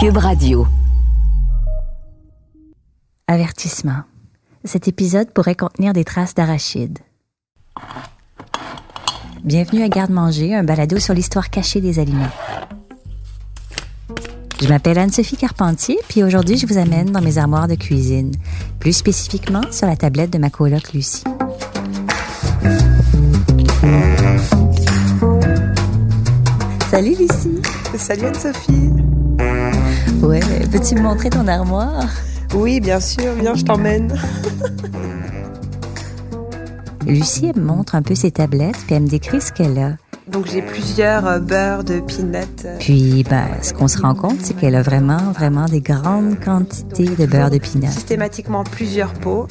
Cube Radio. Avertissement. Cet épisode pourrait contenir des traces d'arachides. Bienvenue à Garde-Manger, un balado sur l'histoire cachée des aliments. Je m'appelle Anne-Sophie Carpentier, puis aujourd'hui, je vous amène dans mes armoires de cuisine, plus spécifiquement sur la tablette de ma coloc Lucie. Salut Lucie! Salut Anne-Sophie! Ouais, peux-tu me montrer ton armoire? Oui, bien sûr, viens, je t'emmène. Lucie, elle me montre un peu ses tablettes, puis elle me décrit ce qu'elle a. Donc j'ai plusieurs euh, beurres de peanuts. euh, Puis, ben, ce qu'on se rend compte, c'est qu'elle a vraiment, vraiment des grandes quantités de beurre de pinot. Systématiquement plusieurs pots.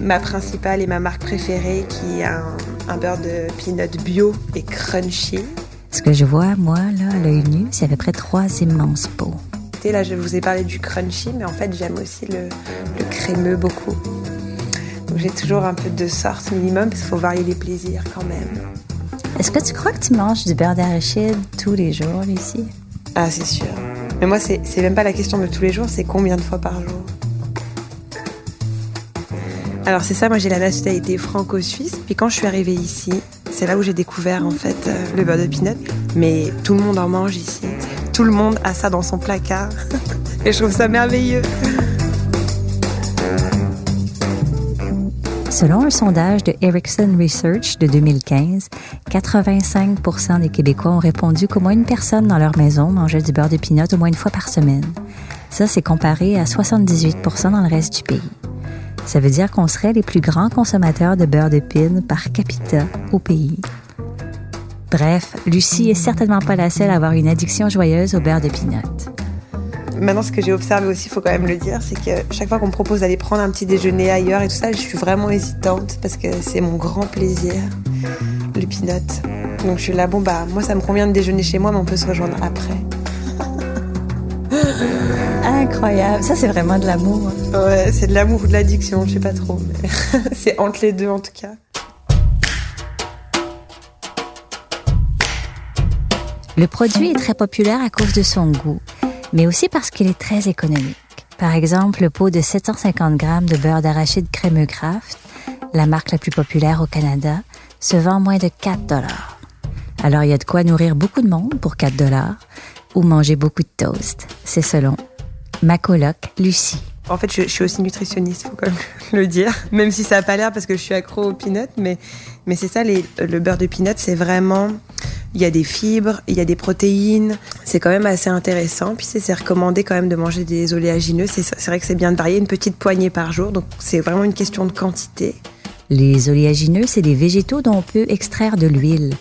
Ma principale et ma marque préférée qui est un, un beurre de peanut bio et crunchy. Ce que je vois, moi, là, à l'œil nu, c'est à peu près trois immenses pots. Là, je vous ai parlé du crunchy, mais en fait, j'aime aussi le, le crémeux beaucoup. Donc j'ai toujours un peu de sorte minimum parce qu'il faut varier les plaisirs quand même. Est-ce que tu crois que tu manges du beurre d'arachide tous les jours, Lucie? Ah, c'est sûr. Mais moi, c'est même pas la question de tous les jours, c'est combien de fois par jour. Alors, c'est ça, moi j'ai la nationalité franco-suisse. Puis quand je suis arrivée ici, c'est là où j'ai découvert en fait euh, le beurre de pinot. Mais tout le monde en mange ici. Tout le monde a ça dans son placard. Et je trouve ça merveilleux. Selon un sondage de Ericsson Research de 2015, 85 des Québécois ont répondu qu'au moins une personne dans leur maison mangeait du beurre de pinot au moins une fois par semaine. Ça, c'est comparé à 78% dans le reste du pays. Ça veut dire qu'on serait les plus grands consommateurs de beurre de pin par capita au pays. Bref, Lucie est certainement pas la seule à avoir une addiction joyeuse au beurre de pinot. Maintenant, ce que j'ai observé aussi, il faut quand même le dire, c'est que chaque fois qu'on me propose d'aller prendre un petit déjeuner ailleurs et tout ça, je suis vraiment hésitante parce que c'est mon grand plaisir, le peanut. Donc je suis là, bon bah moi ça me convient de déjeuner chez moi, mais on peut se rejoindre après. Incroyable, ça c'est vraiment de l'amour. Ouais, c'est de l'amour ou de l'addiction, je sais pas trop, mais c'est entre les deux en tout cas. Le produit est très populaire à cause de son goût, mais aussi parce qu'il est très économique. Par exemple, le pot de 750 grammes de beurre d'arachide crémeux Kraft, la marque la plus populaire au Canada, se vend moins de 4 dollars. Alors il y a de quoi nourrir beaucoup de monde pour 4 dollars ou manger beaucoup de toast. C'est selon ma coloc Lucie. En fait, je, suis aussi nutritionniste, faut quand même le dire, même si ça a pas l'air parce que je suis accro au peanut, mais mais c'est ça, le beurre de peanut, c'est vraiment il y a des fibres, il y a des protéines, c'est quand même assez intéressant. Puis c'est recommandé quand même de manger des oléagineux. C'est vrai que c'est bien de varier une petite poignée par jour, donc c'est vraiment une question de quantité. Les oléagineux, c'est des végétaux dont on peut extraire de l'huile.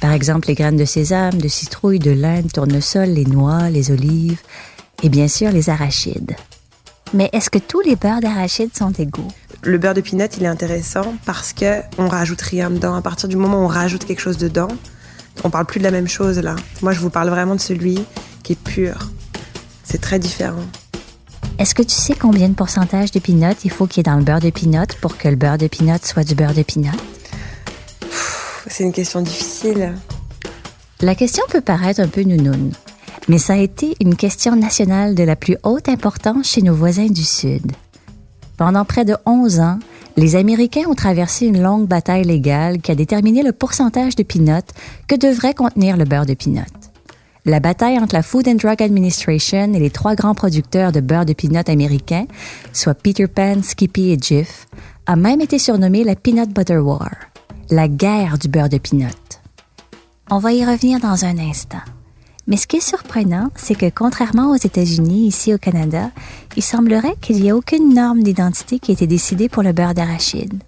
Par exemple, les graines de sésame, de citrouille, de lin, de tournesol, les noix, les olives et bien sûr les arachides. Mais est-ce que tous les beurres d'arachides sont égaux? Le beurre de peanut, il est intéressant parce que on rajoute rien dedans. À partir du moment où on rajoute quelque chose dedans, on parle plus de la même chose là. Moi, je vous parle vraiment de celui qui est pur. C'est très différent. Est-ce que tu sais combien de pourcentage de peanut il faut qu'il y ait dans le beurre de pour que le beurre de soit du beurre de? C'est une question difficile. La question peut paraître un peu nounoune, mais ça a été une question nationale de la plus haute importance chez nos voisins du Sud. Pendant près de 11 ans, les Américains ont traversé une longue bataille légale qui a déterminé le pourcentage de peanut que devrait contenir le beurre de peanut. La bataille entre la Food and Drug Administration et les trois grands producteurs de beurre de peanut américains, soit Peter Pan, Skippy et Jif, a même été surnommée la Peanut Butter War, la guerre du beurre de peanut. On va y revenir dans un instant. Mais ce qui est surprenant, c'est que contrairement aux États-Unis, ici au Canada, il semblerait qu'il n'y ait aucune norme d'identité qui ait été décidée pour le beurre d'arachide.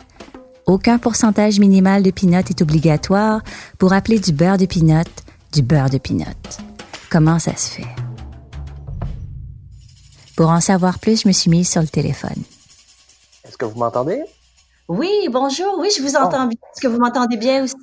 Aucun pourcentage minimal de peanut est obligatoire pour appeler du beurre de peanut du beurre de peanut. Comment ça se fait? Pour en savoir plus, je me suis mise sur le téléphone. Est-ce que vous m'entendez? Oui, bonjour. Oui, je vous entends bien. Est-ce que vous m'entendez bien aussi?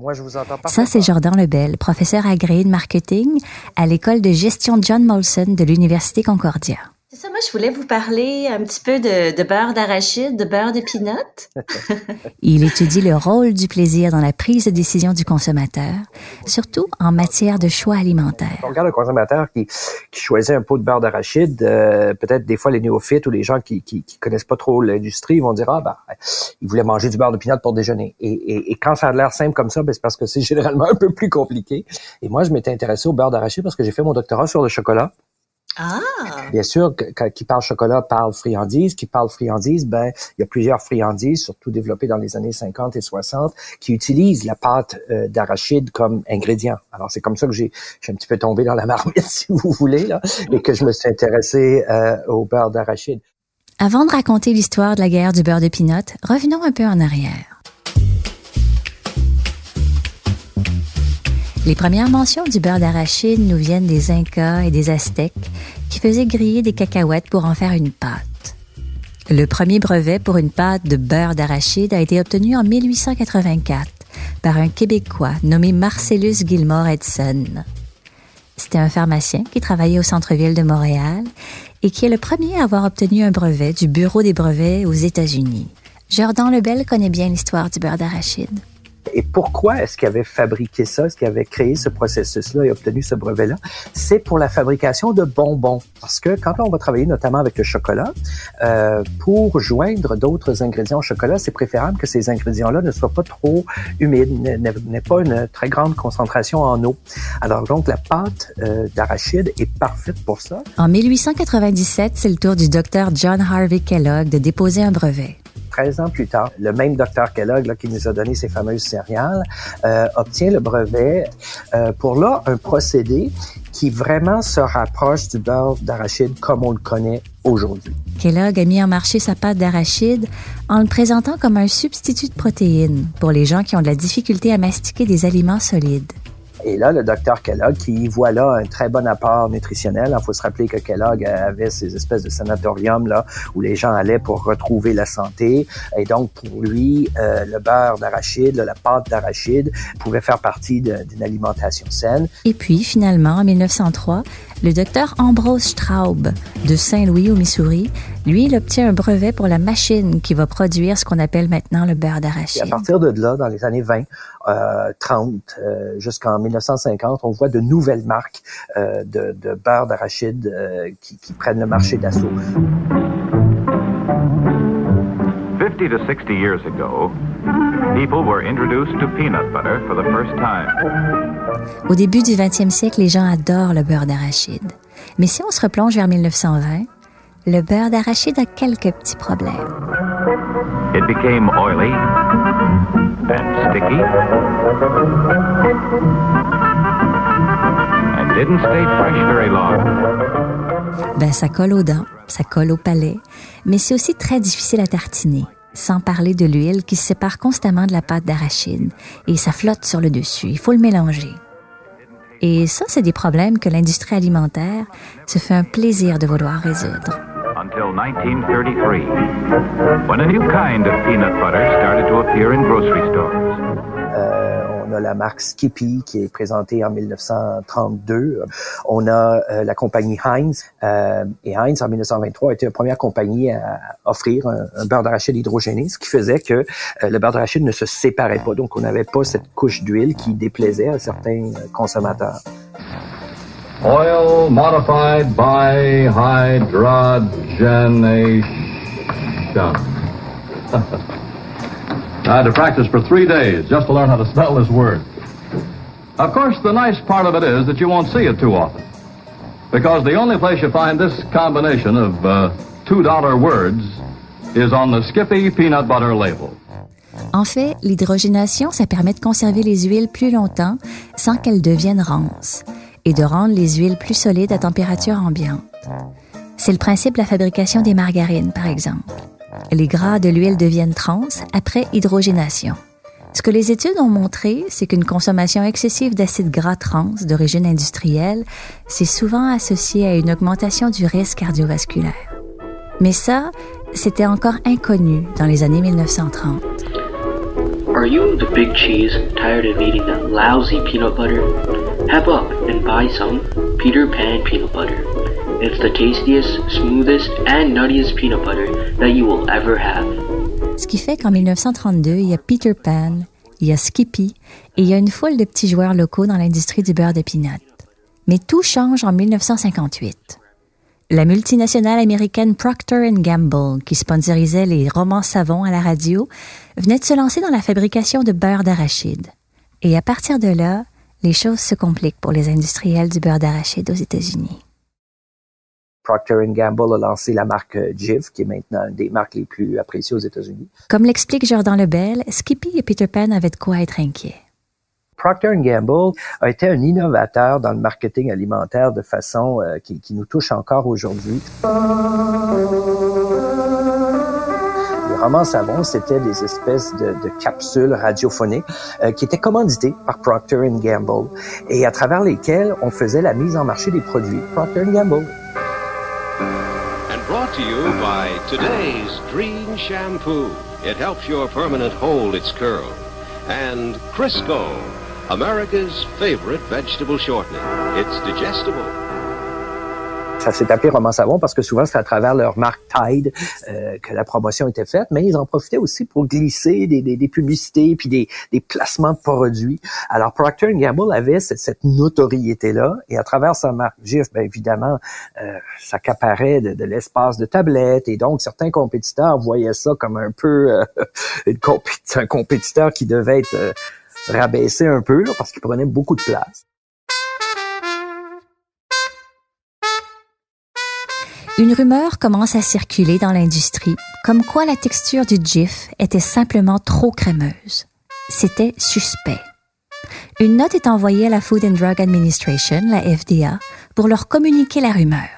Moi, je vous entends pas. Ça, c'est Jordan Lebel, professeur agréé de marketing à l'école de gestion John Molson de l'Université Concordia. C'est ça, moi, je voulais vous parler un petit peu de, beurre d'arachide, de beurre de pinot. Il étudie le rôle du plaisir dans la prise de décision du consommateur, surtout en matière de choix alimentaires. On regarde le consommateur qui, choisit un pot de beurre d'arachide, euh, peut-être des fois les néophytes ou les gens qui, qui, connaissent pas trop l'industrie vont dire, ah ben, il voulait manger du beurre de pinot pour déjeuner. Et, quand ça a l'air simple comme ça, ben, c'est parce que c'est généralement un peu plus compliqué. Et moi, je m'étais intéressé au beurre d'arachide parce que j'ai fait mon doctorat sur le chocolat. Ah. Bien sûr, qui parle chocolat parle friandise. Qui parle friandise, ben il y a plusieurs friandises, surtout développées dans les années 50 et 60, qui utilisent la pâte euh, d'arachide comme ingrédient. Alors c'est comme ça que j'ai un petit peu tombé dans la marmite, si vous voulez, là, et que je me suis intéressé euh, au beurre d'arachide. Avant de raconter l'histoire de la guerre du beurre de pinot, revenons un peu en arrière. Les premières mentions du beurre d'arachide nous viennent des Incas et des Aztèques qui faisaient griller des cacahuètes pour en faire une pâte. Le premier brevet pour une pâte de beurre d'arachide a été obtenu en 1884 par un Québécois nommé Marcellus Gilmore Edson. C'était un pharmacien qui travaillait au centre-ville de Montréal et qui est le premier à avoir obtenu un brevet du Bureau des brevets aux États-Unis. Jordan Lebel connaît bien l'histoire du beurre d'arachide. Et pourquoi est-ce qu'il avait fabriqué ça, est-ce qu'il avait créé ce processus-là et obtenu ce brevet-là? C'est pour la fabrication de bonbons. Parce que quand on va travailler notamment avec le chocolat, euh, pour joindre d'autres ingrédients au chocolat, c'est préférable que ces ingrédients-là ne soient pas trop humides, n'aient pas une très grande concentration en eau. Alors donc, la pâte euh, d'arachide est parfaite pour ça. En 1897, c'est le tour du docteur John Harvey Kellogg de déposer un brevet. 13 ans plus tard, le même docteur Kellogg qui nous a donné ces fameuses céréales euh, obtient le brevet euh, pour là un procédé qui vraiment se rapproche du beurre d'arachide comme on le connaît aujourd'hui. Kellogg a mis en marché sa pâte d'arachide en le présentant comme un substitut de protéines pour les gens qui ont de la difficulté à mastiquer des aliments solides. Et là, le docteur Kellogg, qui voit là un très bon apport nutritionnel, il faut se rappeler que Kellogg avait ces espèces de sanatoriums là où les gens allaient pour retrouver la santé. Et donc, pour lui, euh, le beurre d'arachide, la pâte d'arachide pouvait faire partie d'une alimentation saine. Et puis, finalement, en 1903, le docteur Ambrose Straub de Saint-Louis au Missouri, lui, il obtient un brevet pour la machine qui va produire ce qu'on appelle maintenant le beurre d'arachide. À partir de là, dans les années 20, euh, 30, euh, jusqu'en 1950, on voit de nouvelles marques euh, de, de, beurre d'arachide euh, qui, qui prennent le marché d'assaut. 50 to 60 years ago, people were introduced to peanut butter for the first time. Au début du 20e siècle, les gens adorent le beurre d'arachide. Mais si on se replonge vers 1920, le beurre d'arachide a quelques petits problèmes. It became oily and sticky and didn't stay fresh very long. Ben, ça colle aux dents, ça colle au palais, mais c'est aussi très difficile à tartiner sans parler de l'huile qui se sépare constamment de la pâte d'arachide et ça flotte sur le dessus. Il faut le mélanger. Et ça, c'est des problèmes que l'industrie alimentaire se fait un plaisir de vouloir résoudre. Until 1933, when a new kind of peanut butter started to appear in grocery stores. Euh, a la marque Skippy qui est présentée en 1932. On a euh, la compagnie Heinz. Euh, et Heinz, en 1923, a été la première compagnie à offrir un, beurre d'arachide hydrogéné, ce qui faisait que le beurre d'arachide ne se séparait pas. Donc, on n'avait pas cette couche d'huile qui déplaisait à certains consommateurs. Oil modified by hydrogenation. I had to practice for three days just to learn how to spell this word. Of course, the nice part of it is that you won't see it too often. Because the only place you find this combination of uh, $2 words is on the Skippy peanut butter label. En fait, l'hydrogénation, ça permet de conserver les huiles plus longtemps sans qu'elles deviennent rances et de rendre les huiles plus solides à température ambiante. C'est le principe de la fabrication des margarines, par exemple. Les gras de l'huile deviennent trans après hydrogénation. Ce que les études ont montré, c'est qu'une consommation excessive d'acides gras trans d'origine industrielle, c'est souvent associé à une augmentation du risque cardiovasculaire. Mais ça, c'était encore inconnu dans les années 1930. Are you the big cheese tired of eating that lousy peanut butter? Have up and buy some Peter Pan peanut butter. It's the tastiest, smoothest, and nuttiest peanut butter that you will ever have. Ce qui fait qu'en 1932, il y a Peter Pan, il y a Skippy et il y a une foule de petits joueurs locaux dans l'industrie du beurre de peanut. Mais tout change en 1958. La multinationale américaine Procter Gamble, qui sponsorisait les romans savons à la radio, venait de se lancer dans la fabrication de beurre d'arachide. Et à partir de là, les choses se compliquent pour les industriels du beurre d'arachide aux États-Unis. Procter Gamble a lancé la marque Jif, qui est maintenant une des marques les plus appréciées aux États-Unis. Comme l'explique Jordan Lebel, Skippy et Peter Pan avaient de quoi être inquiets. Procter Gamble a été un innovateur dans le marketing alimentaire de façon euh, qui, qui, nous touche encore aujourd'hui. Les romans savons, c'était des espèces de, de capsules radiophoniques euh, qui étaient commanditées par Procter Gamble et à travers lesquelles on faisait la mise en marché des produits Procter Gamble. To you by today's Dream Shampoo. It helps your permanent hold its curl. And Crisco. America's favorite vegetable shortening. It's digestible. Ça s'est appelé Roman Savon parce que souvent c'est à travers leur marque Tide euh, que la promotion était faite, mais ils en profitaient aussi pour glisser des, des, des publicités puis des, des, placements de produits. Alors Procter Gamble avait cette, cette notoriété-là et à travers sa marque GIF, bien évidemment, euh, ça accaparait de, de l'espace de tablette et donc certains compétiteurs voyaient ça comme un peu euh, une compé un compétiteur qui devait être euh, rabaissé un peu là, parce qu'il prenait beaucoup de place. Une rumeur commence à circuler dans l'industrie, comme quoi la texture du GIF était simplement trop crémeuse. C'était suspect. Une note est envoyée à la Food and Drug Administration, la FDA, pour leur communiquer la rumeur.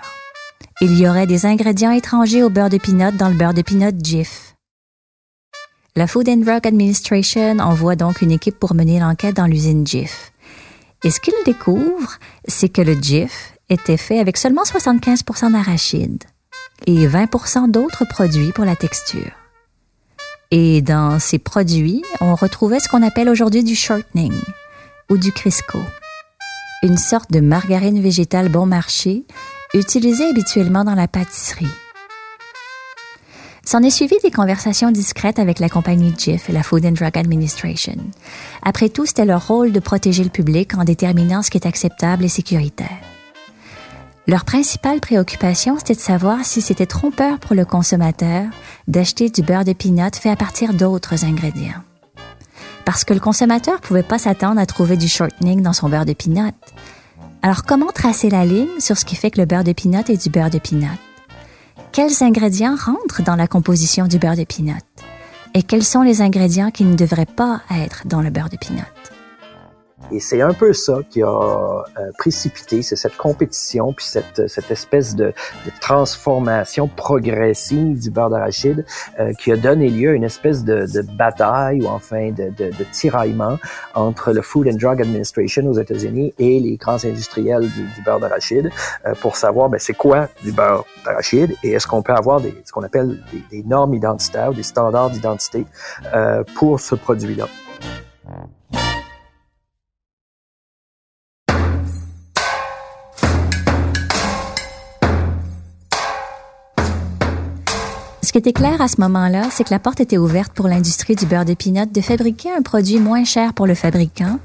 Il y aurait des ingrédients étrangers au beurre de pinot dans le beurre de pinot GIF. La Food and Drug Administration envoie donc une équipe pour mener l'enquête dans l'usine GIF. Et ce qu'ils découvrent, c'est que le GIF était fait avec seulement 75% d'arachide et 20% d'autres produits pour la texture. Et dans ces produits, on retrouvait ce qu'on appelle aujourd'hui du shortening ou du Crisco, une sorte de margarine végétale bon marché utilisée habituellement dans la pâtisserie. S'en est suivi des conversations discrètes avec la compagnie Jif et la Food and Drug Administration. Après tout, c'était leur rôle de protéger le public en déterminant ce qui est acceptable et sécuritaire. Leur principale préoccupation, c'était de savoir si c'était trompeur pour le consommateur d'acheter du beurre de pinot fait à partir d'autres ingrédients. Parce que le consommateur pouvait pas s'attendre à trouver du shortening dans son beurre de pinot. Alors comment tracer la ligne sur ce qui fait que le beurre de pinot est du beurre de pinot? Quels ingrédients rentrent dans la composition du beurre de pinot? Et quels sont les ingrédients qui ne devraient pas être dans le beurre de pinot? Et c'est un peu ça qui a euh, précipité, c'est cette compétition, puis cette, cette espèce de, de transformation progressive du beurre d'arachide euh, qui a donné lieu à une espèce de, de bataille ou enfin de, de, tiraillement entre le Food and Drug Administration aux États-Unis et les grands industriels du, du beurre d'arachide euh, pour savoir ben, c'est quoi du beurre d'arachide et est-ce qu'on peut avoir des, ce qu'on appelle des, des, normes identitaires, des standards d'identité pour ce produit-là. Qui était clair à ce moment-là, c'est que la porte était ouverte pour l'industrie du beurre de pinot de fabriquer un produit moins cher pour le fabricant,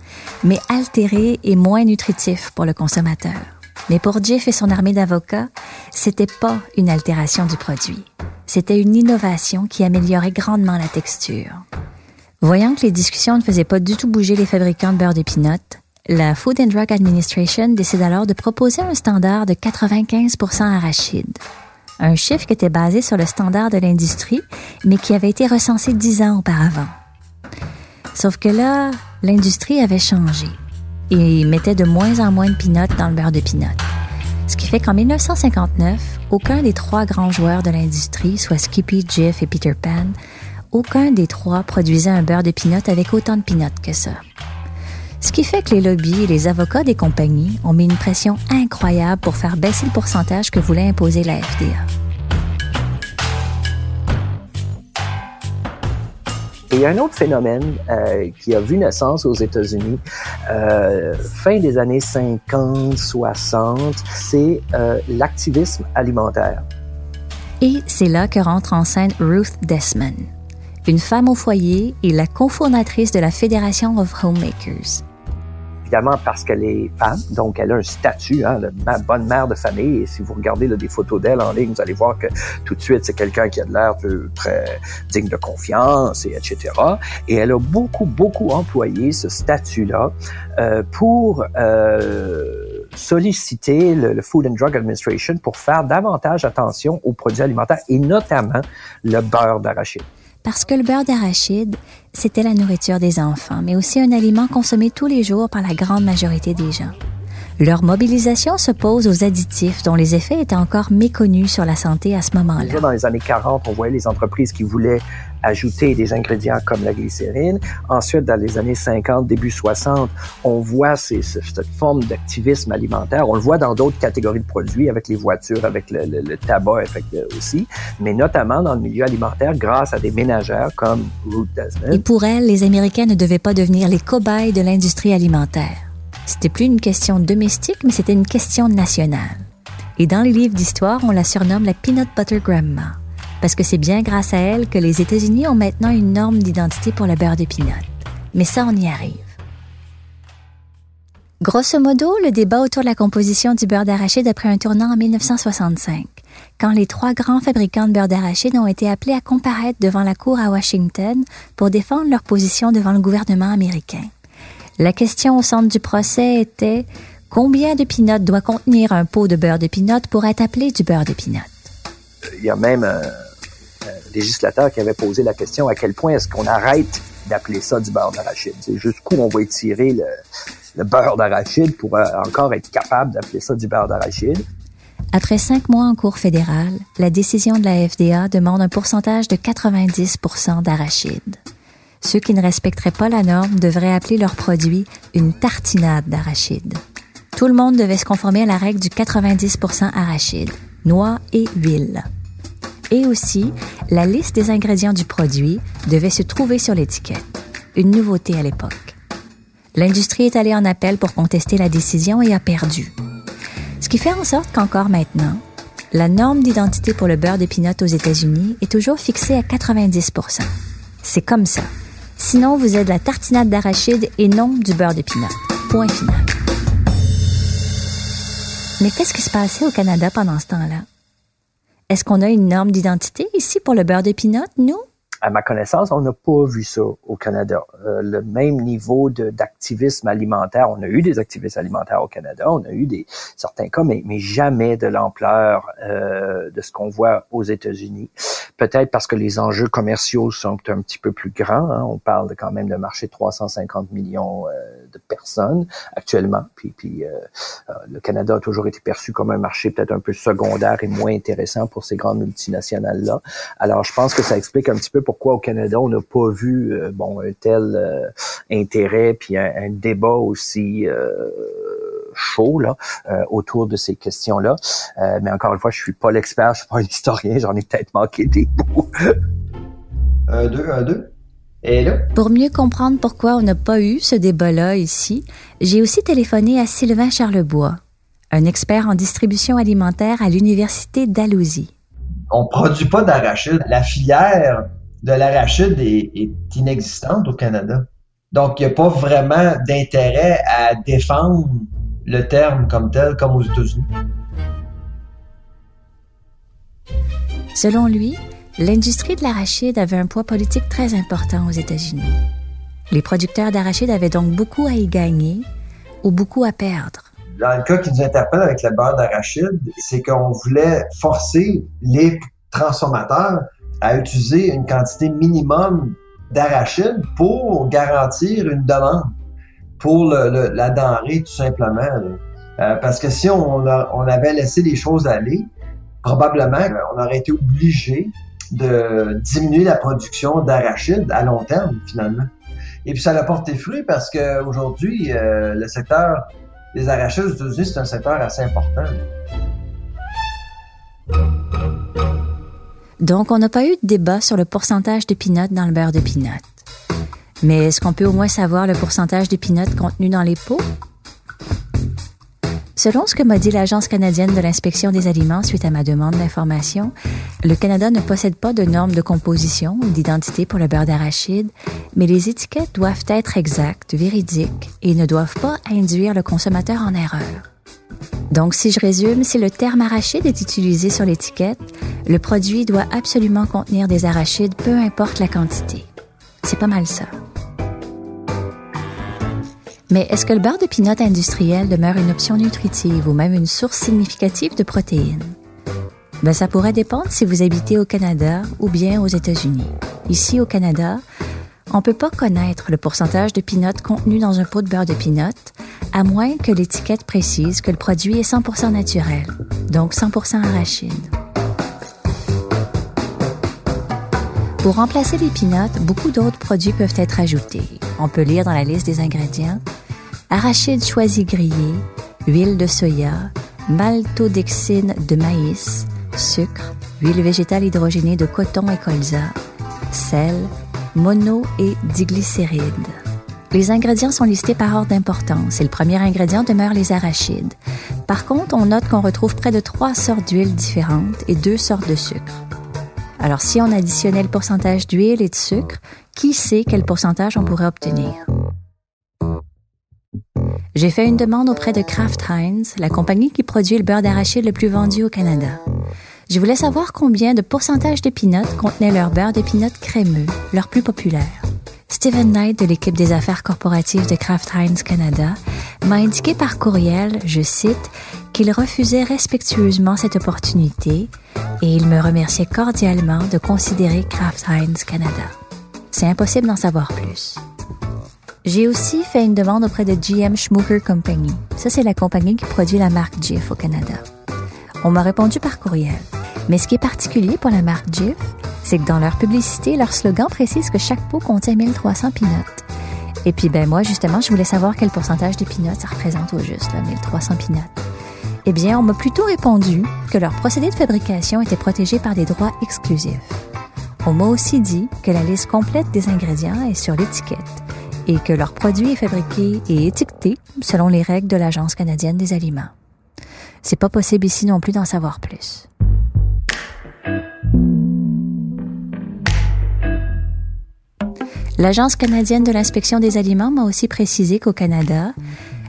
mais altéré et moins nutritif pour le consommateur. Mais pour Jeff et son armée d'avocats, c'était pas une altération du produit. C'était une innovation qui améliorait grandement la texture. Voyant que les discussions ne faisaient pas du tout bouger les fabricants de beurre de pinot, la Food and Drug Administration décide alors de proposer un standard de 95 arachide un chiffre qui était basé sur le standard de l'industrie, mais qui avait été recensé dix ans auparavant. Sauf que là, l'industrie avait changé et mettait de moins en moins de pinottes dans le beurre de pinot. Ce qui fait qu'en 1959, aucun des trois grands joueurs de l'industrie, soit Skippy, Jif et Peter Pan, aucun des trois produisait un beurre de pinot avec autant de pinottes que ça. Ce qui fait que les lobbies et les avocats des compagnies ont mis une pression incroyable pour faire baisser le pourcentage que voulait imposer la FDA. Et il y a un autre phénomène euh, qui a vu naissance aux États-Unis euh, fin des années 50, 60, c'est euh, l'activisme alimentaire. Et c'est là que rentre en scène Ruth Desmond, une femme au foyer et la cofondatrice de la Fédération of Homemakers évidemment parce qu'elle est femme, donc elle a un statut, hein, de bonne mère de famille. Et si vous regardez là, des photos d'elle en ligne, vous allez voir que tout de suite, c'est quelqu'un qui a de l'air très digne de confiance, et etc. Et elle a beaucoup, beaucoup employé ce statut-là euh, pour... Euh, solliciter le, le, Food and Drug Administration pour faire davantage attention aux produits alimentaires et notamment le beurre d'arachide parce que le beurre d'arachide, c'était la nourriture des enfants, mais aussi un aliment consommé tous les jours par la grande majorité des gens. Leur mobilisation s'oppose aux additifs dont les effets étaient encore méconnus sur la santé à ce moment-là. Dans les années 40, on voyait les entreprises qui voulaient ajouter des ingrédients comme la glycérine. Ensuite, dans les années 50, début 60, on voit ces, cette forme d'activisme alimentaire. On le voit dans d'autres catégories de produits, avec les voitures, avec le, le, le tabac aussi, mais notamment dans le milieu alimentaire grâce à des ménagères comme Ruth Desmond. Et pour elle, les Américains ne devaient pas devenir les cobayes de l'industrie alimentaire. C'était plus une question domestique, mais c'était une question nationale. Et dans les livres d'histoire, on la surnomme la Peanut Butter Grandma, parce que c'est bien grâce à elle que les États-Unis ont maintenant une norme d'identité pour le beurre de peanut. Mais ça, on y arrive. Grosso modo, le débat autour de la composition du beurre d'arachide a pris un tournant en 1965, quand les trois grands fabricants de beurre d'arachide ont été appelés à comparaître devant la cour à Washington pour défendre leur position devant le gouvernement américain. La question au centre du procès était combien de peanuts doit contenir un pot de beurre de peanut pour être appelé du beurre de peanut? Il y a même un, législateur qui avait posé la question à quel point est-ce qu'on arrête d'appeler ça du beurre d'arachide? C'est jusqu'où on va étirer le, beurre d'arachide pour encore être capable d'appeler ça du beurre d'arachide? Après cinq mois en cours fédérale, la décision de la FDA demande un pourcentage de 90 d'arachide. Ceux qui ne respecteraient pas la norme devraient appeler leur produit une tartinade d'arachide. Tout le monde devait se conformer à la règle du 90% arachide, noix et huile. Et aussi, la liste des ingrédients du produit devait se trouver sur l'étiquette, une nouveauté à l'époque. L'industrie est allée en appel pour contester la décision et a perdu. Ce qui fait en sorte qu'encore maintenant, la norme d'identité pour le beurre de pinot aux États-Unis est toujours fixée à 90% C'est comme ça. Sinon, vous êtes de la tartinade d'arachide et non du beurre de pinot. Point final. Mais qu'est-ce qui se passait au Canada pendant ce temps-là? Est-ce qu'on a une norme d'identité ici pour le beurre de pinot, nous? À ma connaissance, on n'a pas vu ça au Canada. Euh, le même niveau d'activisme alimentaire, on a eu des activistes alimentaires au Canada, on a eu des certains cas, mais, mais jamais de l'ampleur euh, de ce qu'on voit aux États-Unis. Peut-être parce que les enjeux commerciaux sont un petit peu plus grands. Hein. On parle de, quand même de marché de 350 millions euh, de personnes actuellement. Puis, puis euh, euh, le Canada a toujours été perçu comme un marché peut-être un peu secondaire et moins intéressant pour ces grandes multinationales-là. Alors, je pense que ça explique un petit peu pourquoi au Canada, on n'a pas vu euh, bon un tel euh, intérêt puis un, débat aussi euh, chaud là autour de ces questions-là. mais encore une fois, je suis pas l'expert, je suis pas un historien, j'en ai peut-être manqué des bouts. un, deux, un, deux. Et là? Pour mieux comprendre pourquoi on n'a pas eu ce débat-là ici, j'ai aussi téléphoné à Sylvain Charlebois, un expert en distribution alimentaire à l'Université d'Alousie. On produit pas d'arachide. La filière de l'arachide est, est, inexistante au Canada. Donc, il n'y a pas vraiment d'intérêt à défendre le terme comme tel, comme aux États-Unis. Selon lui, l'industrie de l'arachide avait un poids politique très important aux États-Unis. Les producteurs d'arachide avaient donc beaucoup à y gagner ou beaucoup à perdre. Dans le cas qui nous interpelle avec le beurre d'arachide, c'est qu'on voulait forcer les transformateurs à utiliser une quantité minimum d'arachide pour garantir une demande pour la denrée tout simplement. Euh, parce que si on, avait laissé les choses aller, probablement on aurait été obligé de diminuer la production d'arachide à long terme finalement. Et puis ça a porté fruit parce qu'aujourd'hui, euh, le secteur des arachides aux États-Unis, c'est un secteur assez important. Donc, on n'a pas eu de débat sur le pourcentage de peanuts dans le beurre de peanut. Mais est-ce qu'on peut au moins savoir le pourcentage de peanuts contenu dans les pots? Selon ce que m'a dit l'Agence canadienne de l'inspection des aliments suite à ma demande d'information, le Canada ne possède pas de normes de composition ou d'identité pour le beurre d'arachide, mais les étiquettes doivent être exactes, véridiques et ne doivent pas induire le consommateur en erreur. Donc, si je résume, si le terme arachide est utilisé sur l'étiquette, le produit doit absolument contenir des arachides, peu importe la quantité. C'est pas mal ça. Mais est-ce que le beurre de pinot industriel demeure une option nutritive ou même une source significative de protéines? Ben, ça pourrait dépendre si vous habitez au Canada ou bien aux États-Unis. Ici, au Canada, on ne peut pas connaître le pourcentage de pinot contenu dans un pot de beurre de pinot, à moins que l'étiquette précise que le produit est 100% naturel, donc 100% arachide. Pour remplacer les peanuts, beaucoup d'autres produits peuvent être ajoutés. On peut lire dans la liste des ingrédients arachide choisi grillé, huile de soya, maltodexine de maïs, sucre, huile végétale hydrogénée de coton et colza, sel, mono et diglycéride. Les ingrédients sont listés par ordre d'importance et le premier ingrédient demeure les arachides. Par contre, on note qu'on retrouve près de trois sortes d'huiles différentes et deux sortes de sucre. Alors si on additionnait le pourcentage d'huile et de sucre, qui sait quel pourcentage on pourrait obtenir? J'ai fait une demande auprès de Kraft Heinz, la compagnie qui produit le beurre d'arachide le plus vendu au Canada. Je voulais savoir combien de pourcentage peanuts contenait leur beurre peanuts crémeux, leur plus populaire. Steven Knight de l'équipe des affaires corporatives de Kraft Heinz Canada m'a indiqué par courriel, je cite, qu'il refusait respectueusement cette opportunité et il me remerciait cordialement de considérer Kraft Heinz Canada. C'est impossible d'en savoir plus. J'ai aussi fait une demande auprès de GM Schmucker Company. Ça, c'est la compagnie qui produit la marque Jif au Canada. On m'a répondu par courriel. Mais ce qui est particulier pour la marque Jif, c'est que dans leur publicité, leur slogan précise que chaque pot contient 1300 peanuts. Et puis, ben moi, justement, je voulais savoir quel pourcentage de peanuts ça représente au juste, là, 1300 peanuts. Eh bien, on m'a plutôt répondu que leur procédé de fabrication était protégé par des droits exclusifs. On m'a aussi dit que la liste complète des ingrédients est sur l'étiquette et que leur produit est fabriqué et étiqueté selon les règles de l'Agence canadienne des aliments. C'est pas possible ici non plus d'en savoir plus. L'Agence canadienne de l'inspection des aliments m'a aussi précisé qu'au Canada,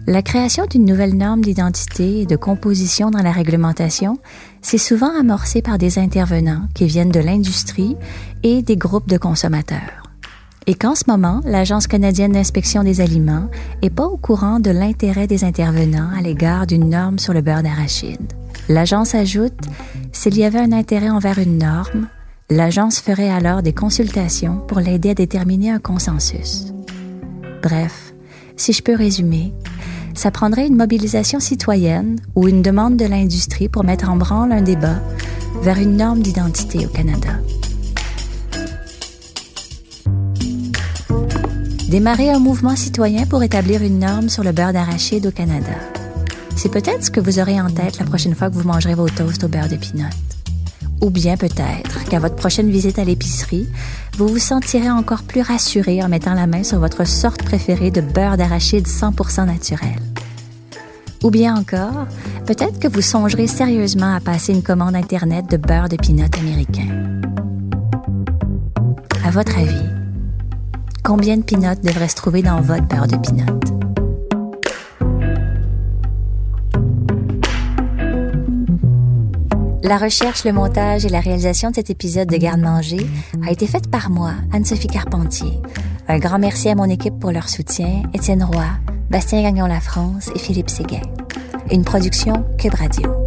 la création d'une nouvelle norme d'identité et de composition dans la réglementation s'est souvent amorcée par des intervenants qui viennent de l'industrie et des groupes de consommateurs et qu'en ce moment, l'Agence canadienne d'inspection des aliments est pas au courant de l'intérêt des intervenants à l'égard d'une norme sur le beurre d'arachide. L'agence ajoute, s'il y avait un intérêt envers une norme, l'agence ferait alors des consultations pour l'aider à déterminer un consensus. Bref, si je peux résumer, ça prendrait une mobilisation citoyenne ou une demande de l'industrie pour mettre en branle un débat vers une norme d'identité au Canada. démarrer un mouvement citoyen pour établir une norme sur le beurre d'arachide au Canada. C'est peut-être ce que vous aurez en tête la prochaine fois que vous mangerez vos toasts au beurre de pinot. Ou bien peut-être qu'à votre prochaine visite à l'épicerie, vous vous sentirez encore plus rassuré en mettant la main sur votre sorte préférée de beurre d'arachide 100% naturel. Ou bien encore, peut-être que vous songerez sérieusement à passer une commande Internet de beurre de pinot américain. À votre avis, Combien de peanuts devraient se trouver dans votre beurre de peanuts? La recherche, le montage et la réalisation de cet épisode de Garde-Manger a été faite par moi, Anne-Sophie Carpentier. Un grand merci à mon équipe pour leur soutien, Étienne Roy, Bastien Gagnon La France et Philippe Séguin. Une production Cube Radio.